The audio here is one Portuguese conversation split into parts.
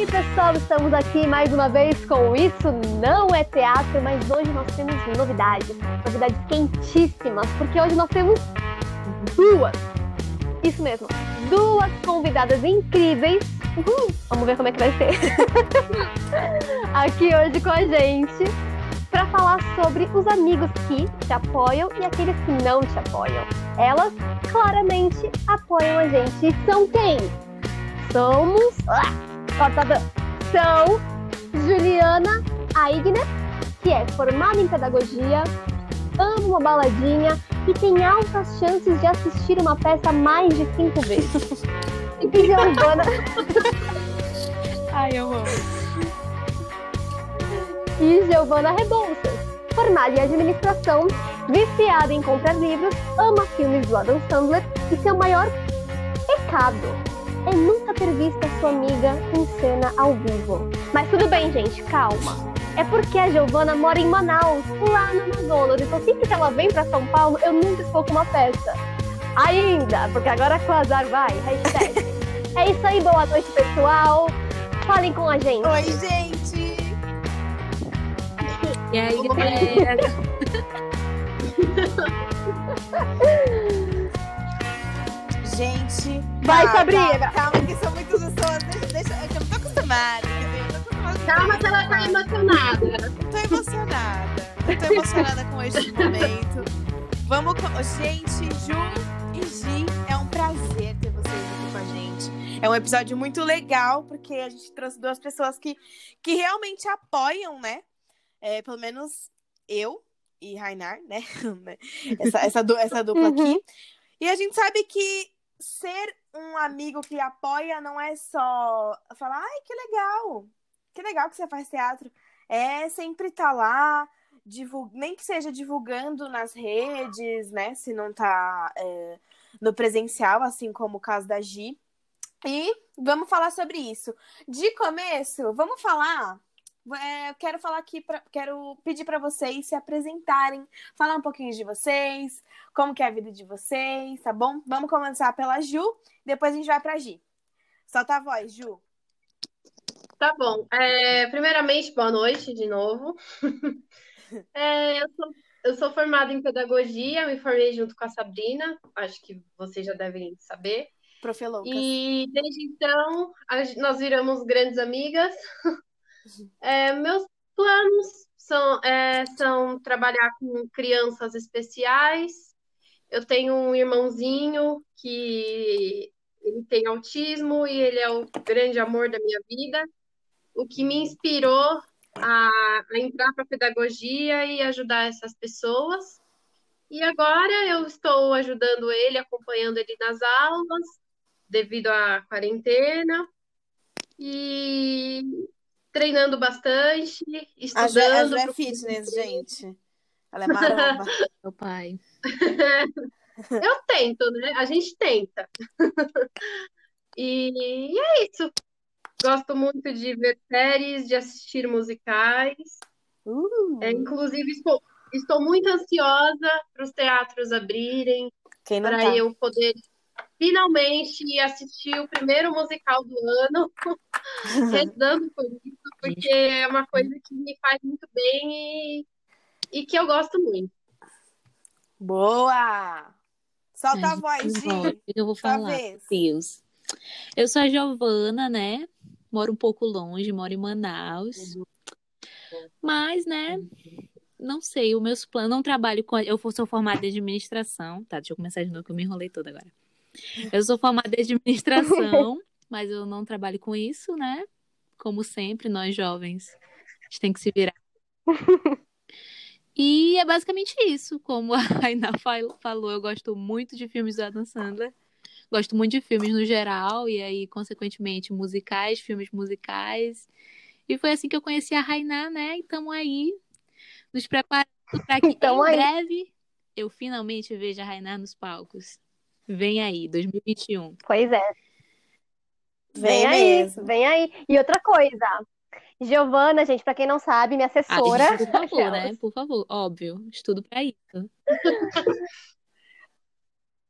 aí, pessoal, estamos aqui mais uma vez com Isso Não É Teatro, mas hoje nós temos novidades, novidades quentíssimas, porque hoje nós temos duas, isso mesmo, duas convidadas incríveis. Uhul, vamos ver como é que vai ser. aqui hoje com a gente para falar sobre os amigos que te apoiam e aqueles que não te apoiam. Elas claramente apoiam a gente. E são quem? Somos. Ah, cortada. São Juliana Aigner, que é formada em pedagogia, ama uma baladinha e tem altas chances de assistir uma peça mais de cinco vezes. e Giovana. Ai, eu amo. E Giovana Rebouças, formada em administração, viciada em comprar livros, ama filmes do Adam Sandler e seu maior pecado é nunca ter visto a sua amiga em cena ao vivo. Mas tudo bem, gente, calma. É porque a Giovana mora em Manaus, lá no Amazonas. Então sempre que ela vem para São Paulo, eu nunca estou com uma peça. Ainda, porque agora com o azar vai, hashtag. é isso aí, boa noite, pessoal. Falem com a gente. Oi, gente! E aí, galera? Gente, Vai, calma, Sabrina. Calma, calma, que são muitas pessoas. Deixa, deixa, eu não tô acostumada. Calma que ela tá emocionada. Tô emocionada. Eu tô emocionada com este momento. Vamos com... Gente, Ju e Gi, é um prazer ter vocês aqui com a gente. É um episódio muito legal, porque a gente trouxe duas pessoas que, que realmente apoiam, né? É, pelo menos eu e Rainar, né? essa, essa, du- essa dupla Uhum. aqui. E a gente sabe que ser um amigo que apoia não é só falar, ai, que legal, que legal que você faz teatro. É sempre estar lá, divul- nem que seja divulgando nas redes, né? Se não tá é, no presencial, assim como o caso da Gi. E vamos falar sobre isso. De começo, vamos falar. É, eu quero falar aqui, pra, quero pedir para vocês se apresentarem, falar um pouquinho de vocês, como que é a vida de vocês, tá bom? Vamos começar pela Ju, depois a gente vai pra Gi. Solta a voz, Ju. Tá bom. É, primeiramente, boa noite de novo. É, eu sou, eu sou formada em pedagogia, me formei junto com a Sabrina, acho que vocês já devem saber. Profeloucas. E desde então, a nós viramos grandes amigas. É, meus planos são, é, são trabalhar com crianças especiais. Eu tenho um irmãozinho que ele tem autismo e ele é o grande amor da minha vida. O que me inspirou a, a entrar para a pedagogia e ajudar essas pessoas. E agora eu estou ajudando ele, acompanhando ele nas aulas, devido à quarentena, e treinando bastante, A Ju, a estudando. Ju é pro- fitness, gente. Ela é maromba. Meu pai. Eu tento, né? A gente tenta. E é isso. Gosto muito de ver séries, de assistir musicais. Uh, É, inclusive, estou, estou muito ansiosa para os teatros abrirem, quem não para tá? eu poder finalmente assistir o primeiro musical do ano, rezando por isso, porque é uma coisa que me faz muito bem e, e que eu gosto muito. Boa! Solta a Ai, voz, gente, Gi. Eu vou falar? Deus. Eu sou a Giovana, né? Moro um pouco longe, moro em Manaus. Mas, né? Não sei, os meus planos. Não trabalho com. Eu sou formada em administração. Tá, deixa eu começar de novo, que eu me enrolei toda agora. Eu sou formada em administração, mas eu não trabalho com isso, né? Como sempre, nós jovens, a gente tem que se virar. E é basicamente isso. Como a Ainá fal- falou, eu gosto muito de filmes do Adam Sandler. Gosto muito de filmes no geral, e aí, consequentemente, musicais, filmes musicais. E foi assim que eu conheci a Rainá, né? E estamos aí, nos preparando para que Tamo em aí. breve eu finalmente veja a Rainá nos palcos. Vem aí, 2021. Pois é. Vem Vem aí, mesmo. vem aí. E outra coisa, Giovana, gente, pra quem não sabe, minha Ah, assessora. por favor, né? Por favor, óbvio. Estudo para isso.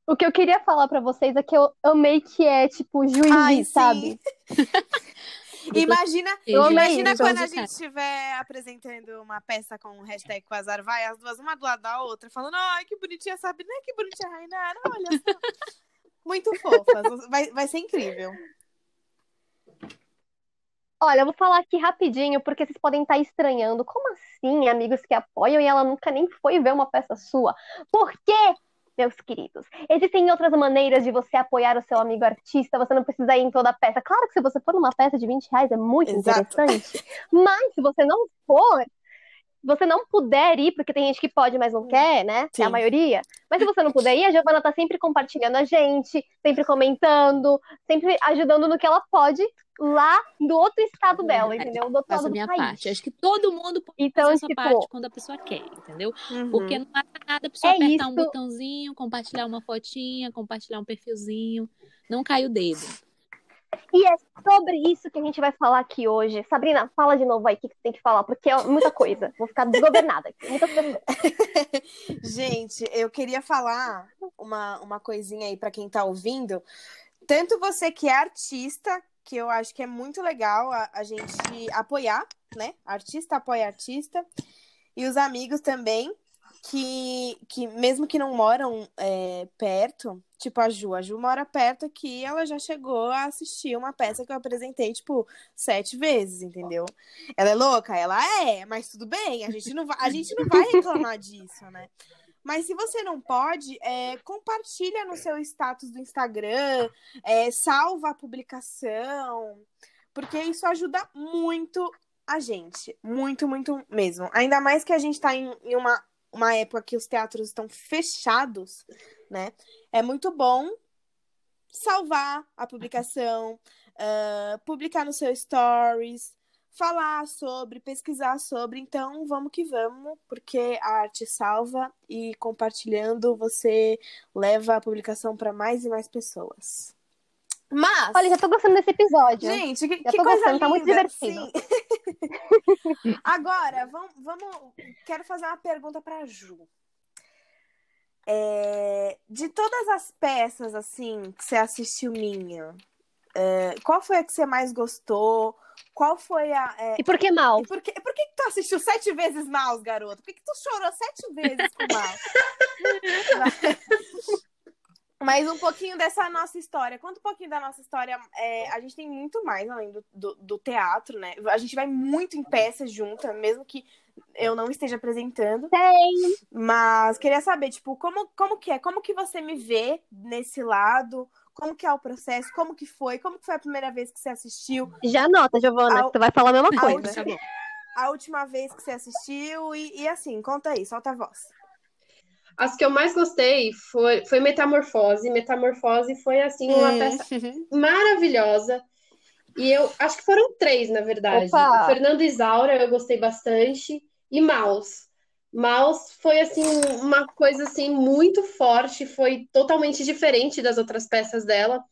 O que eu queria falar pra vocês é que eu amei que é tipo juiz, sabe? Imagina, Eu imagina isso. quando a gente estiver apresentando uma peça com o hashtag Quasar vai, as duas uma do lado da outra, falando, ai, que bonitinha a Sabrina, que bonitinha a Rainara, olha só. Muito fofas. Vai, vai ser incrível. Olha, eu vou falar aqui rapidinho, porque vocês podem estar estranhando. Como assim, amigos que apoiam e ela nunca nem foi ver uma peça sua? Por quê, meus queridos? Existem outras maneiras de você apoiar o seu amigo artista, você não precisa ir em toda a peça. Claro que se você for numa peça de 20 reais é muito Exato. interessante, mas se você não for, você não puder ir, porque tem gente que pode, mas não quer, né? Que é a Sim. maioria. Mas se você não puder ir, a Giovana tá sempre compartilhando a gente, sempre comentando, sempre ajudando no que ela pode lá do outro estado dela, entendeu? Do outro lado a do minha país. parte. Acho que todo mundo pode Então, fazer a sua tipo, parte quando a pessoa quer, entendeu? Uhum. Porque não mata nada a pessoa É apertar um isso. botãozinho, compartilhar uma fotinha, compartilhar um perfilzinho. Não cai o dedo. E é sobre isso que a gente vai falar aqui hoje. Sabrina, fala de novo aí o que você tem que falar, porque é muita coisa. Vou ficar desgovernada. Gente, eu queria falar uma, uma coisinha aí pra quem tá ouvindo. Tanto você que é artista, que eu acho que é muito legal a, a gente apoiar, né? Artista apoia artista. E os amigos também, que, que mesmo que não moram é, perto, tipo a Ju, a Ju mora perto aqui, ela já chegou a assistir uma peça que eu apresentei, tipo, sete vezes, entendeu? Ela é louca? Ela é, mas tudo bem, a gente não vai, a gente não vai reclamar disso, né? Mas se você não pode, é, compartilha no seu status do Instagram, é, salva a publicação, porque isso ajuda muito a gente. Muito, muito mesmo. Ainda mais que a gente tá em, em uma, uma época que os teatros estão fechados, né? É muito bom salvar a publicação, ah, publicar no seu stories, falar sobre, pesquisar sobre. Então, vamos que vamos, porque a arte salva e compartilhando você leva a publicação para mais e mais pessoas. Mas, Olha, já tô gostando desse episódio. gente, que, já que tô coisa gostando, tá muito linda. divertido. Agora, vamos, vamos. Quero fazer uma pergunta para Ju. É, de todas as peças assim que você assistiu minha, é, qual foi a que você mais gostou? Qual foi a. é, E por que mal? e por que, por que, que tu assistiu sete vezes Mouse, garoto? Por que, que tu chorou sete vezes com Mouse? Mas um pouquinho dessa nossa história. Conta um pouquinho da nossa história. É, a gente tem muito mais além do, do, do teatro, né? A gente vai muito em peças junta, mesmo que eu não esteja apresentando. Tem. Mas queria saber, tipo, como, como que é? Como que você me vê nesse lado? Como que é o processo? Como que foi? Como que foi a primeira vez que você assistiu? Já anota, Giovana, Ao- que tu vai falar a mesma coisa. Tá bom. A última vez que você assistiu? E, e assim, conta aí, solta a voz. As que eu mais gostei foi, foi Metamorfose. Metamorfose foi, assim, uma peça maravilhosa. E eu acho que foram três, na verdade. Opa! O Fernando Isaura eu gostei bastante. E Maus. Maus foi, assim, uma coisa, assim, muito forte. Foi totalmente diferente das outras peças dela.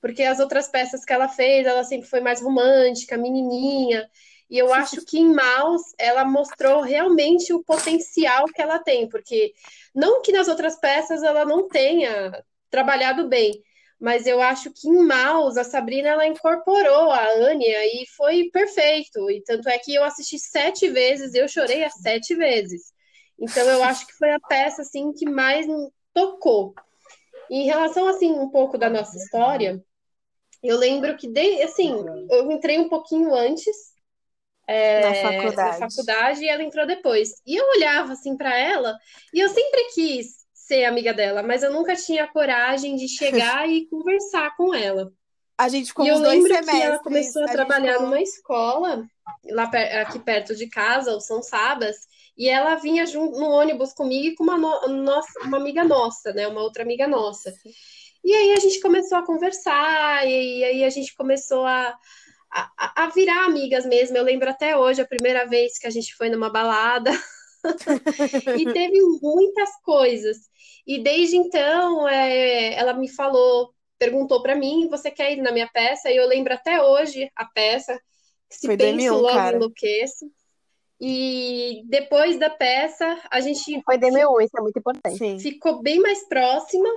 Porque as outras peças que ela fez, ela sempre foi mais romântica, menininha. E eu acho que em Maus ela mostrou realmente o potencial que ela tem. Porque não que nas outras peças ela não tenha trabalhado bem, mas eu acho que em Maus a Sabrina ela incorporou a Anya e foi perfeito. E tanto é que eu assisti sete vezes, eu chorei as sete vezes. Então eu acho que foi a peça assim que mais tocou. E em relação assim um pouco da nossa história, eu lembro que de, assim eu entrei um pouquinho antes é, Na faculdade. faculdade e ela entrou depois. E eu olhava assim para ela e eu sempre quis ser amiga dela, mas eu nunca tinha coragem de chegar e conversar com ela. A gente ficou e eu lembro semestres. que ela começou a gente trabalhar ficou- numa escola lá aqui perto de casa, o São Sabas, e ela vinha junto no ônibus comigo e com uma, no- nossa, uma amiga nossa, né? Uma outra amiga nossa. E aí a gente começou a conversar, e aí a gente começou a, a, a virar amigas mesmo. Eu lembro até hoje, a primeira vez que a gente foi numa balada. e teve muitas coisas. E desde então, é, ela me falou, perguntou para mim: você quer ir na minha peça? E eu lembro até hoje a peça. Se Foi penso, 2001, logo cara. enlouqueço. E depois da peça, a gente Foi DM1, isso é muito importante. Sim. ficou bem mais próxima.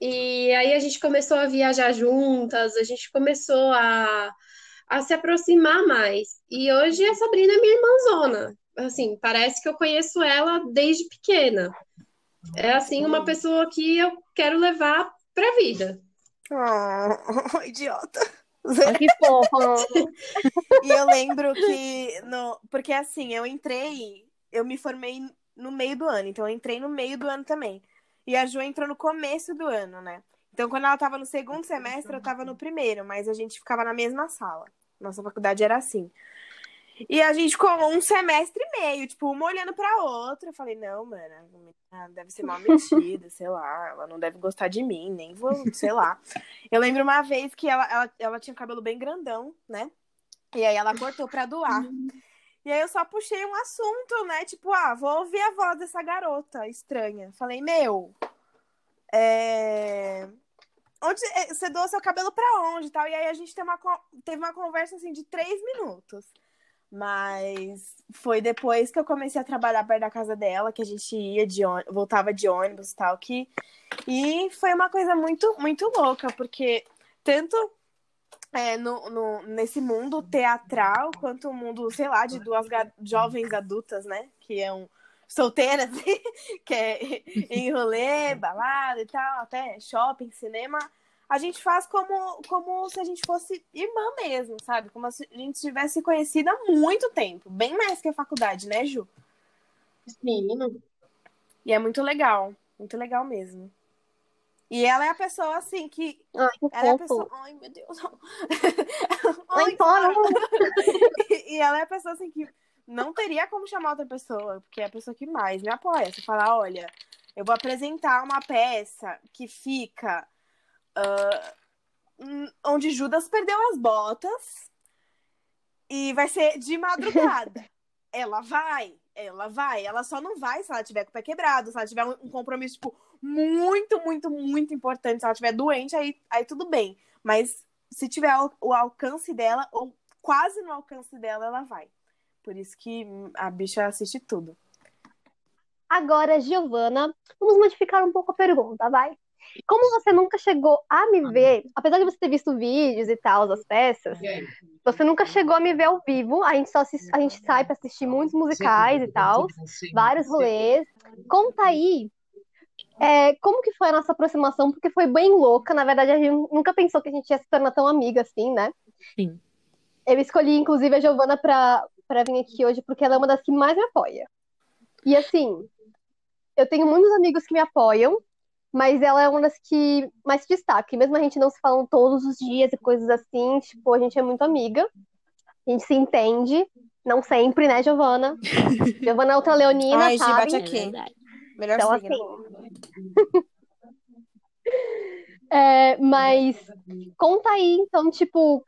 E aí a gente começou a viajar juntas, a gente começou a, a se aproximar mais. E hoje a Sabrina é minha irmãzona. Assim, parece que eu conheço ela desde pequena. É assim uma pessoa que eu quero levar para a vida. Oh, idiota. Que fofo. E eu lembro que no, porque assim, eu entrei, eu me formei no meio do ano, então eu entrei no meio do ano também. E a Ju entrou no começo do ano, né? Então, quando ela estava no segundo semestre, eu estava no primeiro, mas a gente ficava na mesma sala. Nossa faculdade era assim. E a gente ficou um semestre e meio, tipo, uma olhando pra outra. Eu falei, não, mano, deve ser mal metida, sei lá, ela não deve gostar de mim, nem vou, sei lá. Eu lembro uma vez que ela, ela, ela tinha cabelo bem grandão, né? E aí ela cortou pra doar. E aí eu só puxei um assunto, né? Tipo, ah, vou ouvir a voz dessa garota estranha. Falei, meu, é... Onde, é, você doa seu cabelo pra onde tal? E aí a gente teve uma, teve uma conversa assim de três minutos. Mas foi depois que eu comecei a trabalhar perto da casa dela, que a gente ia de voltava de ônibus e tal, que... E foi uma coisa muito, muito louca, porque tanto é, no, no, nesse mundo teatral, quanto o mundo, sei lá, de duas jovens adultas, né? Que é um solteiras, que é em rolê, balada e tal, até shopping, cinema a gente faz como, como se a gente fosse irmã mesmo, sabe? Como se a gente tivesse conhecido há muito tempo. Bem mais que a faculdade, né, Ju? Sim. E é muito legal. Muito legal mesmo. E ela é a pessoa, assim, que. Ai, que ela é a pessoa. Ai, meu Deus. Ai, embora. e ela é a pessoa, assim, que não teria como chamar outra pessoa, porque é a pessoa que mais me apoia. Você fala, olha, eu vou apresentar uma peça que fica hum, onde Judas perdeu as botas e vai ser de madrugada. ela vai, ela vai, ela só não vai se ela tiver com o pé quebrado, se ela tiver um um compromisso, tipo, muito, muito, muito importante, se ela tiver doente, aí, aí tudo bem. Mas se tiver o, o alcance dela, ou quase no alcance dela, ela vai. Por isso que hum, a bicha assiste tudo. Agora, Giovana, vamos modificar um pouco a pergunta, vai? Como você nunca chegou a me ver, apesar de você ter visto vídeos e tal, das peças, você nunca chegou a me ver ao vivo. A gente só a gente sai pra assistir muitos musicais e tal, vários rolês. Conta aí, é, como que foi a nossa aproximação, porque foi bem louca. Na verdade, a gente nunca pensou que a gente ia se tornar tão amiga assim, né? Sim. Eu escolhi, inclusive, a Giovana pra, pra vir aqui hoje, porque ela é uma das que mais me apoia. E assim, eu tenho muitos amigos que me apoiam, mas ela é uma das que mais se destaca. E mesmo a gente não se falando todos os dias e coisas assim, tipo, a gente é muito amiga. A gente se entende. Não sempre, né, Giovana? Giovana é outra leonina, Ai, sabe? bate É aqui. Melhor Então, assim. É, mas conta aí, então, tipo,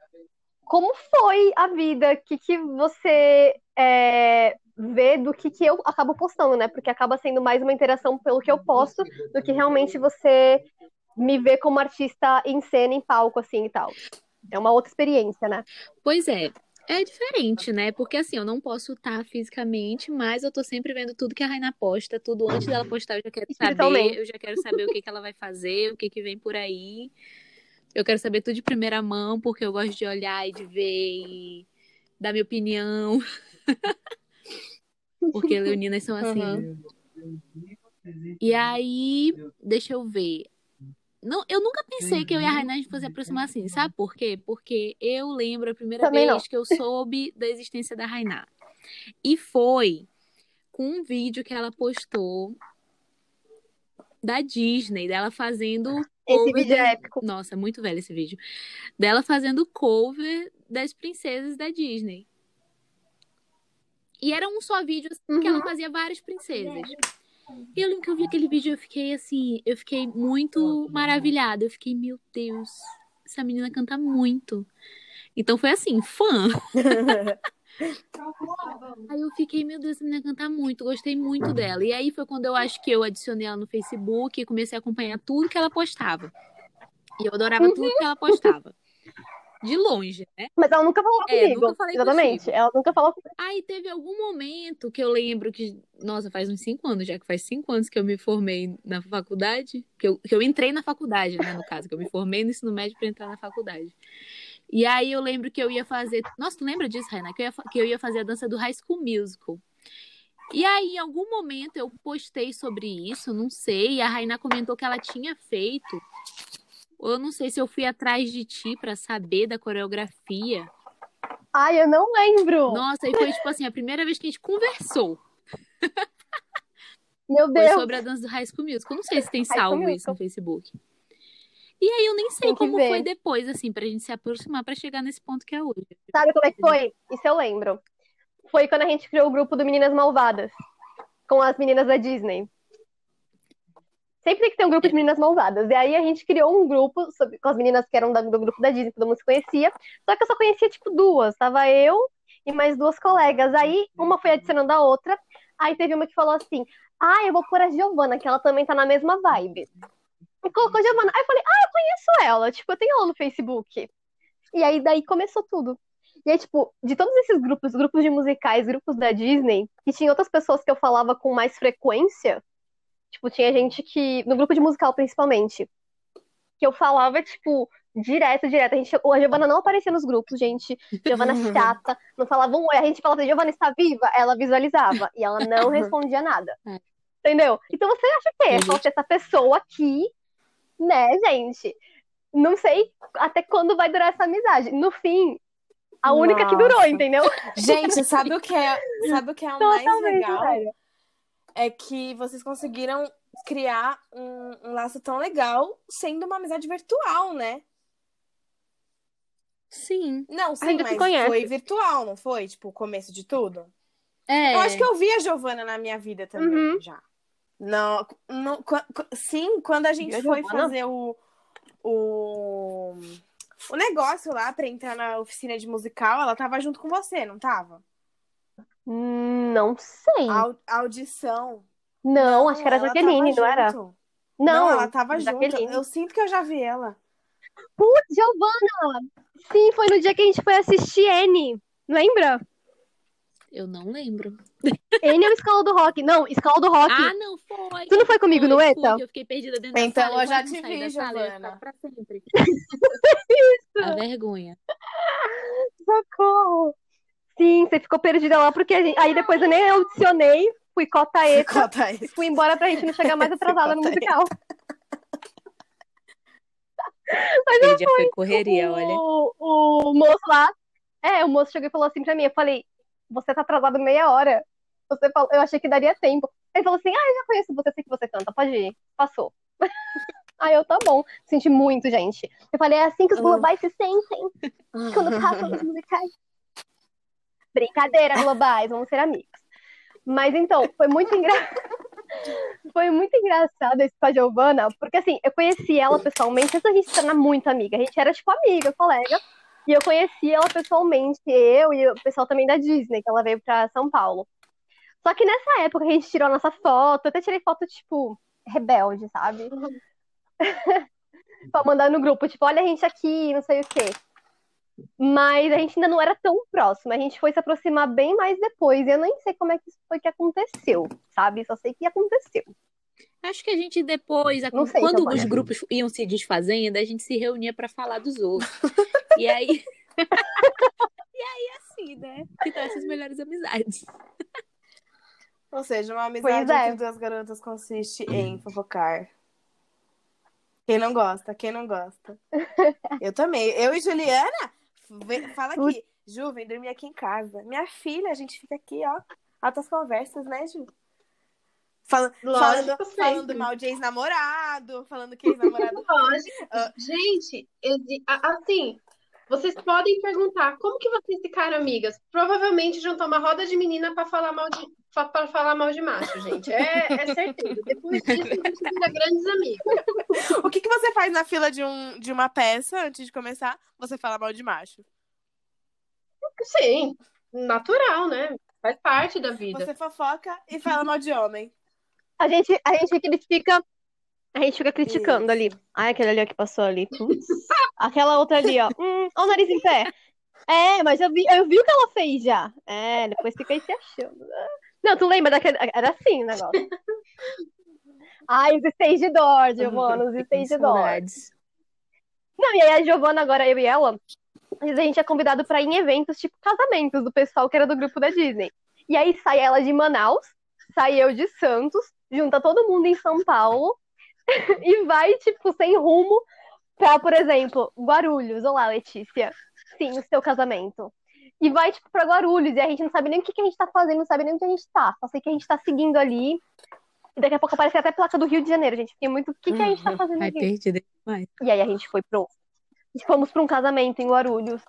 como foi a vida? O que, que você é, vê do que, que eu acabo postando, né? Porque acaba sendo mais uma interação pelo que eu posto do que realmente você me vê como artista em cena, em palco, assim e tal. É uma outra experiência, né? Pois é, é diferente, né? Porque assim, eu não posso estar fisicamente, mas eu tô sempre vendo tudo que a Raina posta, tudo antes dela postar, eu já quero saber, eu já quero saber o que que ela vai fazer, o que que vem por aí. Eu quero saber tudo de primeira mão, porque eu gosto de olhar e de ver e dar minha opinião. Porque leoninas são assim. Uhum. E aí, deixa eu ver. Não, eu nunca pensei que eu e a Rainha fosse aproximar assim, sabe por quê? Porque eu lembro a primeira Também vez não. que eu soube da existência da Rainá. E foi com um vídeo que ela postou da Disney, dela fazendo Esse cover vídeo é das- épico. Nossa, é muito velho esse vídeo. Dela fazendo cover das princesas da Disney. E era um só vídeo assim, que ela Uhum. fazia várias princesas. E eu lembro que eu vi aquele vídeo e eu fiquei assim, eu fiquei muito maravilhada. Eu fiquei, meu Deus, essa menina canta muito. Então foi assim, fã. Aí eu fiquei, meu Deus, essa menina canta muito, gostei muito dela. E aí foi quando eu acho que eu adicionei ela no Facebook e comecei a acompanhar tudo que ela postava. E eu adorava tudo que ela postava. De longe, né? Mas ela nunca falou É, comigo. nunca falei Exatamente. contigo. Ela nunca falou comigo. Aí teve algum momento que eu lembro que, nossa, faz uns cinco anos já, que faz cinco anos que eu me formei na faculdade, que eu, que eu entrei na faculdade, né, no caso, que eu me formei no ensino médio para entrar na faculdade. E aí eu lembro que eu ia fazer. Nossa, tu lembra disso, Renan? Que eu ia, que eu ia fazer a dança do High School Musical. E aí, em algum momento, eu postei sobre isso, não sei. E a Raina comentou que ela tinha feito. Eu não sei se eu fui atrás de ti pra saber da coreografia. Ai, eu não lembro. Nossa, e foi tipo assim, a primeira vez que a gente conversou. Meu Foi Deus. sobre a dança do High School Musical. Eu não sei se tem High salvo isso no Facebook. E aí eu nem sei como ver. foi depois, assim, pra gente se aproximar pra chegar nesse ponto que é hoje. Sabe como é que foi? Isso eu lembro. Foi quando a gente criou o grupo do Meninas Malvadas. Com as meninas da Disney. Sempre tem que ter um grupo de meninas malvadas. E aí a gente criou um grupo sobre- com as meninas que eram do grupo da Disney, que todo mundo se conhecia. Só que eu só conhecia, tipo, duas. Tava eu e mais duas colegas. Aí uma foi adicionando a outra. Aí teve uma que falou assim: Ah, eu vou pôr a Giovana, que ela também tá na mesma vibe. Colocou a Giovana. Aí eu falei: Ah, eu conheço ela. Tipo, eu tenho ela no Facebook. E aí daí começou tudo. E aí, tipo, de todos esses grupos, grupos de musicais, grupos da Disney, e tinha outras pessoas que eu falava com mais frequência. Tipo, tinha gente que. No grupo de musical, principalmente. Que eu falava, tipo, direto, direto. A, gente, a Giovana não aparecia nos grupos, gente. Giovana chata. Não falava um oi. A gente falava, Giovana está viva? Ela visualizava. E ela não respondia nada. É. Entendeu? Então você acha que é só ser essa pessoa aqui, né, gente? Não sei até quando vai durar essa amizade. No fim, a única que durou, entendeu? Gente, sabe o que é, sabe o que é o mais Totalmente, legal? velho. É que vocês conseguiram criar um, um laço tão legal sendo uma amizade virtual, né? Sim. Não, sim, mas conhece. foi virtual, não foi? Tipo, o começo de tudo? É. Eu acho que eu vi a Giovana na minha vida também, Uhum. já. Não, não, sim, quando a gente a foi Giovana? fazer o, o, o negócio lá pra entrar na oficina de musical, ela tava junto com você, não tava? Não sei. A, a audição. Não, acho que era ela Jaqueline, não era? junto. Não, ela tava junto. Jaqueline. Eu sinto que eu já vi ela. Putz, Giovana! Sim, foi no dia que a gente foi assistir N. Lembra? Eu não lembro. N é o Escola do Rock. Não, Escola do Rock. Ah, não, foi. tu não foi comigo no Foi, ETA? fui, Eu fiquei perdida dentro da Então, sala. eu já te vi, da eu Giovana. pra sempre. A vergonha. Socorro! Sim, você ficou perdida lá porque a gente... aí depois eu nem audicionei, fui cota ETA Cota e fui embora pra gente não chegar mais atrasada no musical. Ele já foi correria, olha. o, o moço lá, é, o moço chegou e falou assim pra mim, eu falei, você tá atrasado meia hora. Você falou, eu achei que daria tempo. Ele falou assim, ah, eu já conheço você, sei que você canta, pode ir. Passou. Aí eu, tá bom. Senti muito, gente. Eu falei, é assim que os globais se sentem quando passam nos musicais. Brincadeira, globais, vamos ser amigos. Mas então, foi muito engraçado. Foi muito engraçado isso com a Giovana, porque assim, eu conheci ela pessoalmente antes da gente se tornar muito amiga. A gente era tipo amiga, colega. E eu conheci ela pessoalmente, eu e o pessoal também da Disney, que ela veio pra São Paulo. Só que nessa época a gente tirou a nossa foto, eu até tirei foto, tipo, rebelde, sabe? pra mandar no grupo, tipo, olha a gente aqui, não sei o quê. Mas a gente ainda não era tão próxima, a gente foi se aproximar bem mais depois. E eu nem sei como é que isso foi que aconteceu, sabe? Só sei que aconteceu. Acho que a gente depois, Não sei, quando os grupos iam se desfazendo, a gente se reunia pra falar dos outros. e aí. e aí, assim, né? Que tá essas melhores amizades. Ou seja, uma amizade é. entre duas garotas consiste em fofocar. Quem não gosta, quem não gosta. Eu também. Eu e Juliana, vem- fala aqui. Ju, vem dormir aqui em casa. Minha filha, a gente fica aqui, ó. Altas conversas, né, Ju? Fala- falando, sempre. falando mal de ex-namorado, falando que ex-namorado. Lógico. Ah. Gente, assim, vocês podem perguntar como que vocês ficaram amigas? Provavelmente juntou uma roda de menina pra falar mal de pra falar mal de macho, gente. É, é certeza. Depois disso, a gente vira grandes amigas. o que, que você faz na fila de, um, de uma peça antes de começar? Você fala mal de macho. Sim, natural, né? Faz parte da vida. Você fofoca e fala mal de homem. A gente, a gente, fica, a gente fica criticando ali. Ai, aquele ali ó, que passou ali. Putz. Aquela outra ali, ó. Hum, ó o nariz em pé. É, mas eu vi, eu vi o que ela fez já. É, depois fica aí se achando. Não, tu lembra daquele. Era assim o negócio. Ai, os stage door, Giovana, os stage door. Saudades. Não, e aí a Giovana, agora eu e ela, a gente é convidado pra ir em eventos, tipo casamentos do pessoal que era do grupo da Disney. E aí sai ela de Manaus, sai eu de Santos, junta todo mundo em São Paulo e vai, tipo, sem rumo pra, por exemplo, Guarulhos. Olá, Letícia. Sim, o seu casamento. E vai, tipo, pra Guarulhos, e a gente não sabe nem o que, que a gente tá fazendo, não sabe nem onde a gente tá. Só sei que a gente tá seguindo ali. E daqui a pouco aparece até placa do Rio de Janeiro, gente. Fiquei muito. O que, que a gente tá fazendo Ai, aqui? perdida demais. E aí a gente foi pro. Fomos pra um casamento em Guarulhos.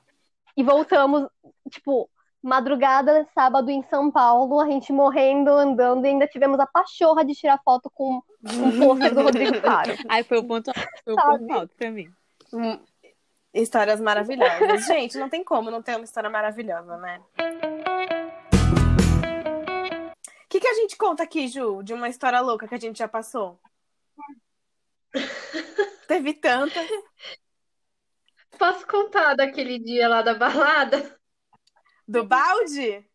E voltamos, tipo, madrugada, sábado em São Paulo, a gente morrendo, andando, e ainda tivemos a pachorra de tirar foto com um pôster do Rodrigo Faro. Ai, foi o ponto alto, foi o ponto alto pra mim. Hum, Histórias maravilhosas. Gente, não tem como não ter uma história maravilhosa, né? O que, que a gente conta aqui, Ju, de uma história louca que a gente já passou? Teve tanta. Posso contar daquele dia lá da balada? Do balde?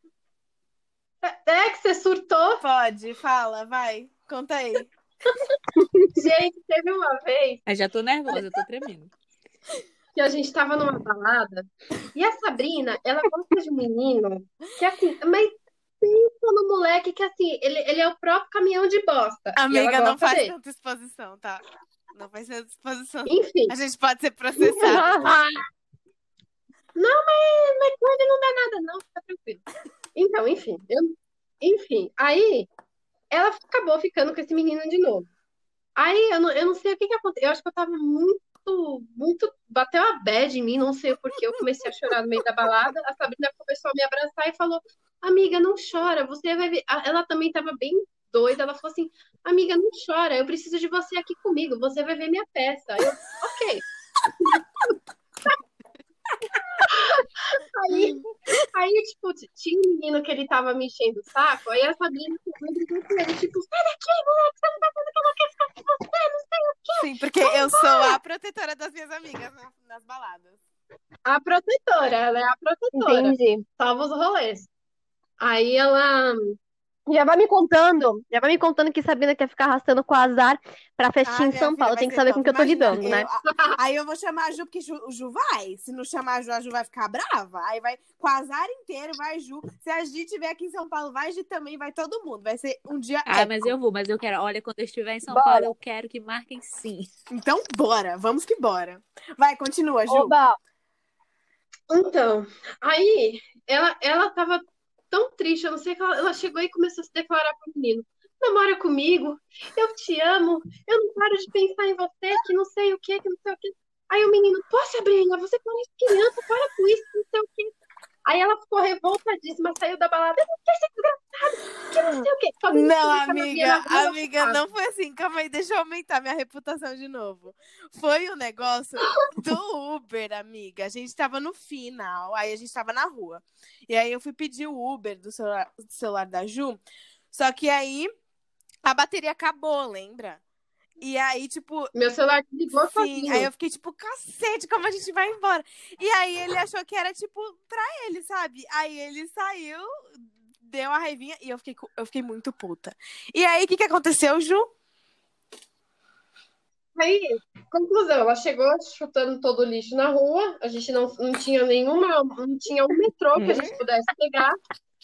É que você surtou? Pode, fala, vai. Conta aí. Gente, teve uma vez Ai, já tô nervosa, eu tô tremendo. que a gente tava numa balada e a Sabrina, ela gosta de um menino que assim, mas pensa no moleque que assim, ele, ele é o próprio caminhão de bosta. Amiga, não faz dele. tanta exposição, tá? Não faz tanta exposição. Enfim. A gente pode ser processado. Não, mas, mas ele não dá nada, não, fica tranquilo. Então, enfim, eu, enfim, aí ela acabou ficando com esse menino de novo. Aí eu não, eu não sei o que que aconteceu. Eu acho que eu tava muito, muito. Bateu a bad em mim, não sei o porquê. Eu comecei a chorar no meio da balada. A Sabrina começou a me abraçar e falou: Amiga, não chora, você vai ver. Ela também tava bem doida. Ela falou assim: Amiga, não chora, eu preciso de você aqui comigo, você vai ver minha peça. Eu, ok. Aí, aí, tipo, tinha um menino que ele tava me enchendo o saco, aí a Sabrina brigou com ele, tipo, sai daqui, moleque, você não tá vendo que ela quer ficar com você, não sei o quê. Sim, porque eu sou a protetora das minhas amigas na- nas baladas. A protetora, ela é a protetora, Entendi. salva os rolês. Aí ela, Já vai me contando, já vai me contando que Sabrina quer ficar arrastando com o azar pra festinha Ah, em São Paulo. Tem que saber top. com que eu tô Imagina, lidando, né? eu- a- aí eu vou chamar a Ju, porque Ju, o Ju vai. Se não chamar a Ju, a Ju vai ficar brava. Aí vai com o azar inteiro, vai Ju. Se a Gi estiver aqui em São Paulo, vai Gi também, vai todo mundo. Vai ser um dia Ah, épico. mas eu vou, mas eu quero. Olha, quando eu estiver em São Bora. Paulo, eu quero que marquem sim. Então, bora. Vamos que bora. Vai, continua, Ju. Oba! então, aí ela, ela tava tão triste, eu não sei que ela, ela chegou e começou a se declarar pro menino. Namora comigo, eu te amo, eu não paro de pensar em você, que não sei o que, que não sei o que. Aí o menino, pô, Sabrina, você parece criança, para com isso, não sei o que. Aí ela ficou revoltadíssima, saiu da balada, eu não quero ser desgraçado, que não sei o me Não, amiga, rua, amiga, não foi assim. Calma aí, deixa eu aumentar minha reputação de novo. Foi o negócio do Uber, amiga. A gente tava no final, aí a gente tava na rua. E aí eu fui pedir o Uber do celular, do celular da Ju. Só que aí a bateria acabou, lembra? E aí, tipo, Meu celular desligou Sim, sozinho. aí eu fiquei tipo, cacete, como a gente vai embora? E aí ele achou que era tipo pra ele, sabe? Aí ele saiu, deu a raivinha e eu fiquei, eu fiquei muito puta. E aí, o que que aconteceu, Ju? Aí, conclusão, ela chegou chutando todo o lixo na rua. A gente não, não tinha nenhuma, não tinha um metrô que a gente pudesse pegar.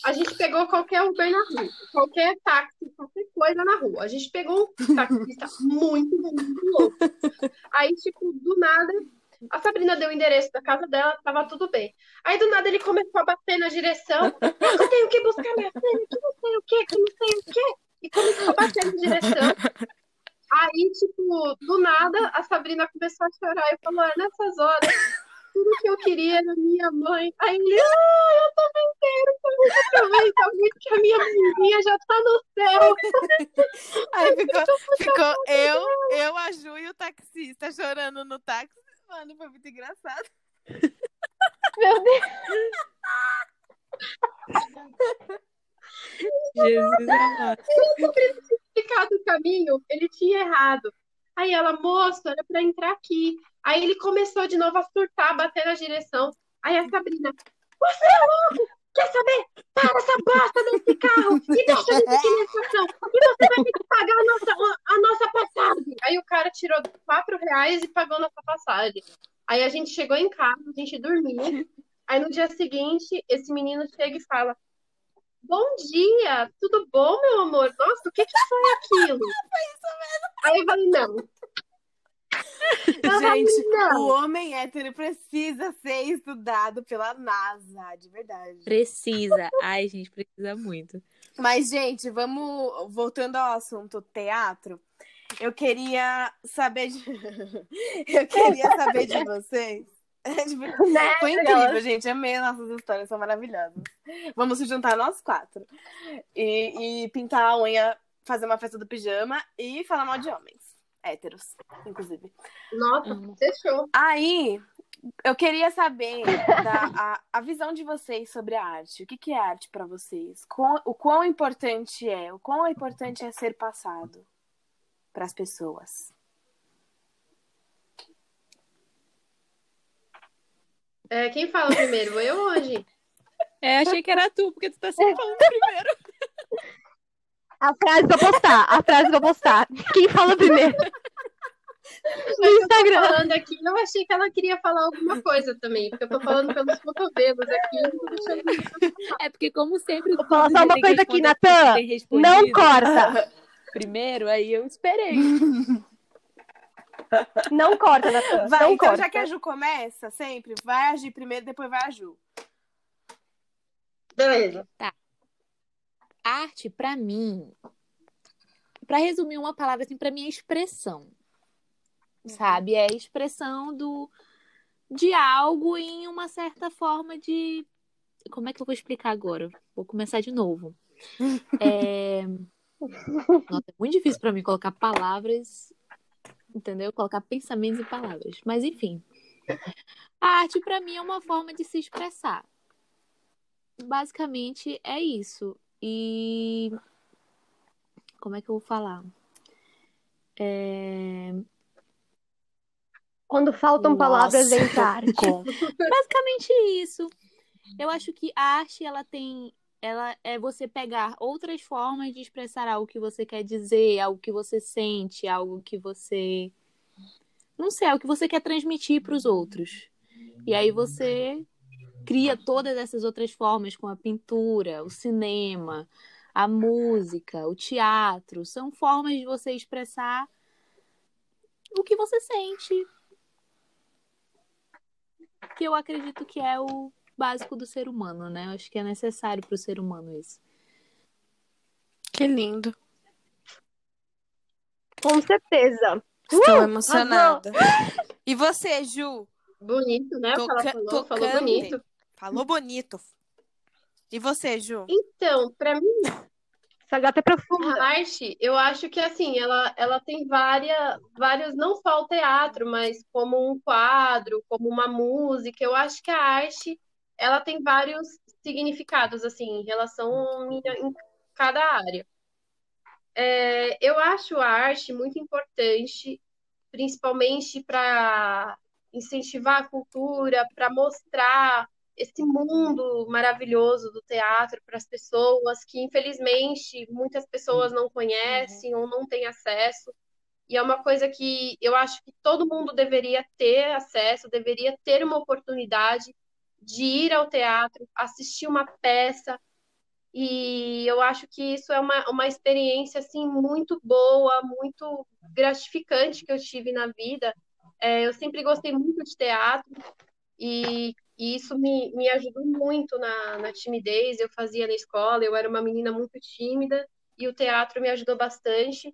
A gente pegou qualquer Uber na rua, qualquer táxi, qualquer coisa na rua. A gente pegou um taxista muito, muito louco. Aí, tipo, do nada, a Sabrina deu o endereço da casa dela, tava tudo bem. Aí, do nada, ele começou a bater na direção. Eu tenho que buscar minha filha, que não sei o quê, que não sei o quê. E começou a bater na direção. Aí, tipo, do nada, a Sabrina começou a chorar e falou: é nessas horas, tudo que eu queria era minha mãe. Aí ele, ah, eu também quero, também aproveita muito que a minha menininha já tá no céu. Aí ficou, ficou eu, eu, a Ju e o taxista chorando no táxi. Mano, foi muito engraçado. Meu Deus! Jesus amado. explicado o caminho, ele tinha errado. Aí ela, moço, era pra entrar aqui. Aí ele começou de novo a surtar, bater na direção. Aí a Sabrina, você é louco? Quer saber? Para essa bosta desse carro e deixa gente aqui na estação. E você vai ter que pagar a nossa, a nossa passagem. Aí o cara tirou quatro reais e pagou nossa passagem. Aí a gente chegou em casa, a gente dormiu. Aí no dia seguinte, esse menino chega e fala: Bom dia, tudo bom, meu amor? Nossa, o que, que foi aquilo? Foi isso mesmo. Aí eu falei: Não. Gente, não. o homem hétero precisa ser estudado pela NASA, de verdade. Precisa. Ai, gente, precisa muito. Mas, gente, vamos voltando ao assunto teatro. Eu queria saber de... Eu queria saber de vocês. Tipo, Né? Foi incrível, gente. Amei nossas histórias, são maravilhosas. Vamos se juntar nós quatro. E, e pintar a unha, fazer uma festa do pijama e falar mal de homens. Héteros, inclusive. Nossa, Amo. fechou. Aí, eu queria saber da, a, a visão de vocês sobre a arte. O que, que é arte pra vocês? Quão- o quão importante é? O quão importante é ser passado para as pessoas? É, quem fala primeiro? Eu hoje. É, achei que era tu, porque tu tá sempre falando primeiro. A frase vou postar, a frase vou postar. Quem fala primeiro? No Instagram. Falando aqui, eu achei que ela queria falar alguma coisa também, porque eu tô falando pelos cotovelos aqui. eu tô É porque, como sempre, Vou falar só uma coisa aqui, Natan. Não corta. Primeiro, aí eu esperei. Não corta, Natan. Vai, não então, corta. já que a Ju começa sempre, vai agir primeiro, depois vai a Ju. Beleza. Arte, pra mim, pra resumir uma palavra assim, pra mim é expressão. Sabe? É expressão do de algo em uma certa forma de como é que eu vou explicar agora? Vou começar de novo. É... Nossa, é muito difícil pra mim colocar palavras, entendeu? Colocar pensamentos em palavras. Mas enfim, a arte pra mim é uma forma de se expressar. Basicamente é isso. E como é que eu vou falar? É... Quando faltam palavras Nossa, entra arte. com- Basicamente isso. Eu acho que a arte ela tem, ela é você pegar outras formas de expressar algo que você quer dizer, algo que você sente, algo que você não sei, algo que você quer transmitir para os outros. E aí você cria todas essas outras formas com a pintura, o cinema, a música, o teatro, são formas de você expressar o que você sente, que eu acredito que é o básico do ser humano, né? Eu acho que é necessário para o ser humano isso. Que lindo. Com certeza. Estou Uh, emocionada. E você, Ju? Bonito, né? O que ela Toca- falou, falou bonito. Falou bonito. E você, Ju? Então, pra mim, Essa gata é profunda. A arte, eu acho que assim, ela, ela tem várias, vários, não só o teatro, mas como um quadro, como uma música. Eu acho que a arte, ela tem vários significados, assim, em relação minha, em cada área. É, eu acho a arte muito importante, principalmente para incentivar a cultura, para mostrar esse mundo maravilhoso do teatro para as pessoas que, infelizmente, muitas pessoas não conhecem ou não têm acesso. E é uma coisa que eu acho que todo mundo deveria ter acesso, deveria ter uma oportunidade de ir ao teatro, assistir uma peça. E eu acho que isso é uma, uma experiência assim muito boa, muito gratificante que eu tive na vida. É, eu sempre gostei muito de teatro e, e isso me, me ajudou muito na, na timidez. Eu fazia na escola, eu era uma menina muito tímida e o teatro me ajudou bastante.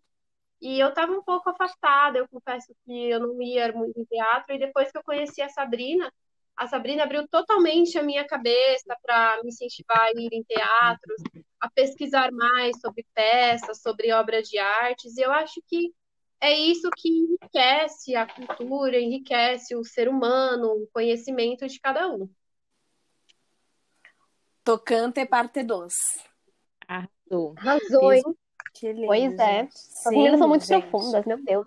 E eu estava um pouco afastada, eu confesso que eu não ia muito em teatro. E depois que eu conheci a Sabrina, a Sabrina abriu totalmente a minha cabeça para me incentivar a ir em teatros, a pesquisar mais sobre peças, sobre obras de artes. E eu acho que é isso que enriquece a cultura, enriquece o ser humano, o conhecimento de cada um. Tocante parte 2. Arrasou. Arrasou, hein? Que lindo. Pois é. gente. As meninas são Sim, muito gente. profundas, meu Deus.